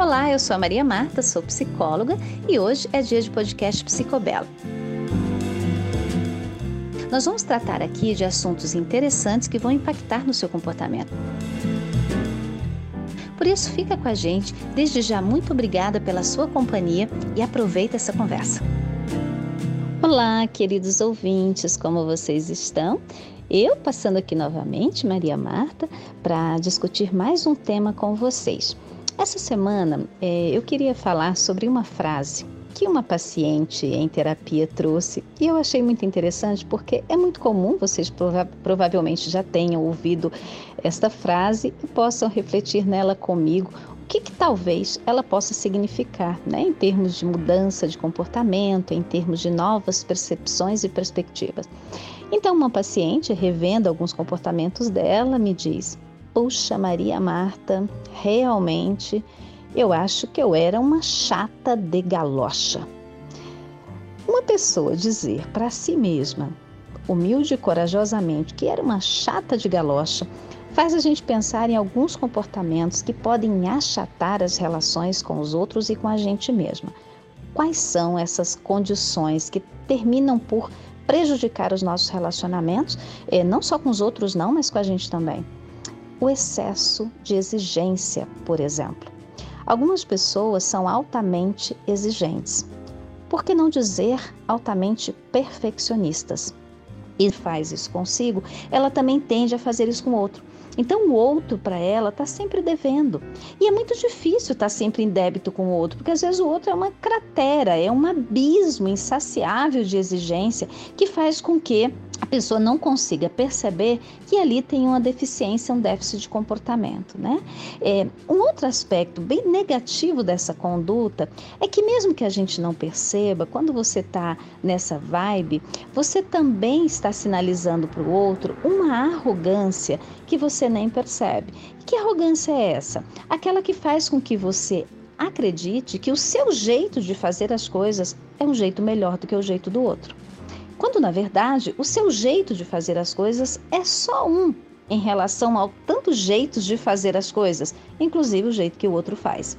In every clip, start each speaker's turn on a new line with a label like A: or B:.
A: Olá, eu sou a Maria Marta, sou psicóloga e hoje é dia de podcast Psicobelo. Nós vamos tratar aqui de assuntos interessantes que vão impactar no seu comportamento. Por isso, fica com a gente. Desde já, muito obrigada pela sua companhia e aproveita essa conversa. Olá, queridos ouvintes, como vocês estão? Eu passando aqui novamente, Maria Marta, para discutir mais um tema com vocês. Essa semana é, eu queria falar sobre uma frase que uma paciente em terapia trouxe e eu achei muito interessante porque é muito comum, vocês prova provavelmente já tenham ouvido esta frase e possam refletir nela comigo o que, que talvez ela possa significar, né, em termos de mudança de comportamento, em termos de novas percepções e perspectivas. Então, uma paciente, revendo alguns comportamentos dela, me diz: Puxa, Maria Marta, realmente eu acho que eu era uma chata de galocha. Uma pessoa dizer para si mesma, humilde e corajosamente, que era uma chata de galocha, faz a gente pensar em alguns comportamentos que podem achatar as relações com os outros e com a gente mesma. Quais são essas condições que terminam por prejudicar os nossos relacionamentos, eh, não só com os outros, não, mas com a gente também? O excesso de exigência, por exemplo. Algumas pessoas são altamente exigentes. Por que não dizer altamente perfeccionistas? E faz isso consigo, ela também tende a fazer isso com o outro. Então o outro para ela está sempre devendo. E é muito difícil estar tá sempre em débito com o outro, porque às vezes o outro é uma cratera, é um abismo insaciável de exigência que faz com que pessoa não consiga perceber que ali tem uma deficiência, um déficit de comportamento, né? É, um outro aspecto bem negativo dessa conduta é que mesmo que a gente não perceba, quando você está nessa vibe, você também está sinalizando para o outro uma arrogância que você nem percebe. Que arrogância é essa? Aquela que faz com que você acredite que o seu jeito de fazer as coisas é um jeito melhor do que o jeito do outro quando na verdade o seu jeito de fazer as coisas é só um em relação ao tantos jeitos de fazer as coisas, inclusive o jeito que o outro faz.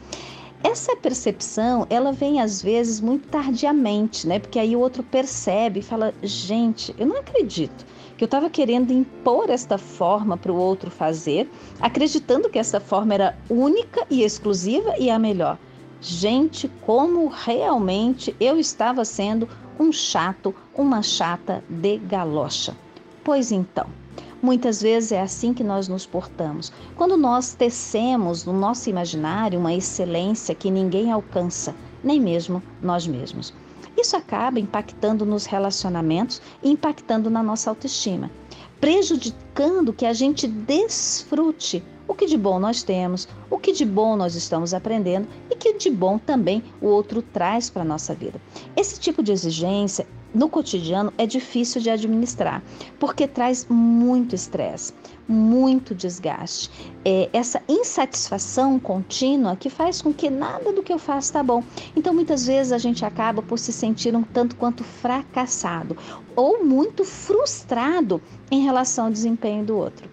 A: Essa percepção, ela vem às vezes muito tardiamente, né? Porque aí o outro percebe e fala: "Gente, eu não acredito que eu estava querendo impor esta forma para o outro fazer, acreditando que essa forma era única e exclusiva e a melhor. Gente, como realmente eu estava sendo um chato, uma chata de galocha. Pois então, muitas vezes é assim que nós nos portamos. Quando nós tecemos no nosso imaginário uma excelência que ninguém alcança, nem mesmo nós mesmos. Isso acaba impactando nos relacionamentos e impactando na nossa autoestima, prejudicando que a gente desfrute o que de bom nós temos, o que de bom nós estamos aprendendo e que de bom também o outro traz para a nossa vida. Esse tipo de exigência no cotidiano é difícil de administrar, porque traz muito estresse, muito desgaste. É essa insatisfação contínua que faz com que nada do que eu faço está bom. Então, muitas vezes a gente acaba por se sentir um tanto quanto fracassado ou muito frustrado em relação ao desempenho do outro.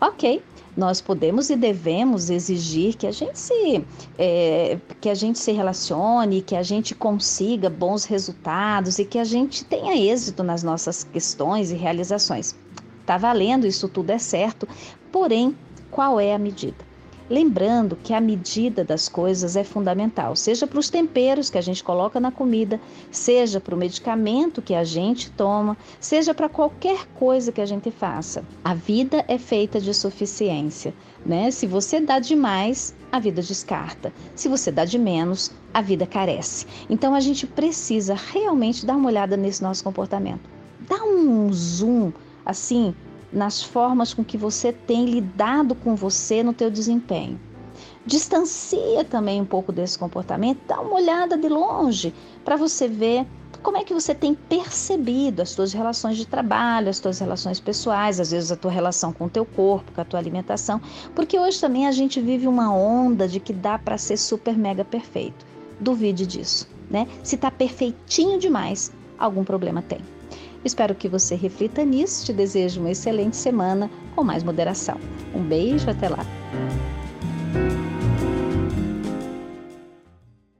A: Ok, nós podemos e devemos exigir que a gente se é, que a gente se relacione, que a gente consiga bons resultados e que a gente tenha êxito nas nossas questões e realizações. Tá valendo, isso tudo é certo, porém, qual é a medida? Lembrando que a medida das coisas é fundamental, seja para os temperos que a gente coloca na comida, seja para o medicamento que a gente toma, seja para qualquer coisa que a gente faça. A vida é feita de suficiência, né? Se você dá demais, a vida descarta. Se você dá de menos, a vida carece. Então a gente precisa realmente dar uma olhada nesse nosso comportamento. Dá um zoom assim nas formas com que você tem lidado com você no teu desempenho. Distancia também um pouco desse comportamento, dá uma olhada de longe para você ver como é que você tem percebido as suas relações de trabalho, as suas relações pessoais, às vezes a tua relação com o teu corpo, com a tua alimentação, porque hoje também a gente vive uma onda de que dá para ser super mega perfeito. Duvide disso, né? Se está perfeitinho demais, algum problema tem. Espero que você reflita nisso. Te desejo uma excelente semana com mais moderação. Um beijo, até lá.